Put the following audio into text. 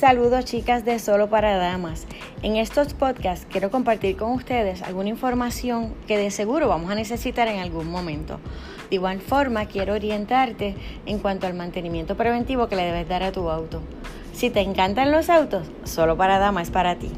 Saludos chicas de Solo para Damas. En estos podcasts quiero compartir con ustedes alguna información que de seguro vamos a necesitar en algún momento. De igual forma quiero orientarte en cuanto al mantenimiento preventivo que le debes dar a tu auto. Si te encantan los autos, Solo para Damas es para ti.